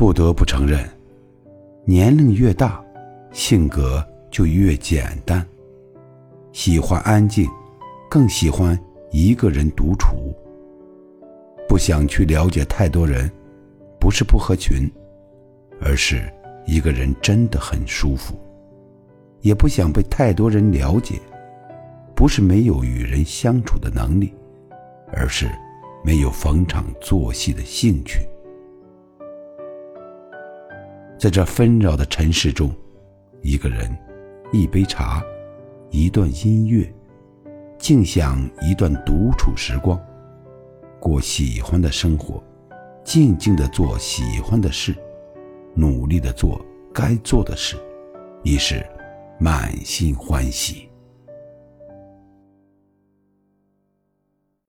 不得不承认，年龄越大，性格就越简单，喜欢安静，更喜欢一个人独处。不想去了解太多人，不是不合群，而是一个人真的很舒服。也不想被太多人了解，不是没有与人相处的能力，而是没有逢场作戏的兴趣。在这纷扰的尘世中，一个人，一杯茶，一段音乐，静享一段独处时光，过喜欢的生活，静静的做喜欢的事，努力的做该做的事，已是满心欢喜。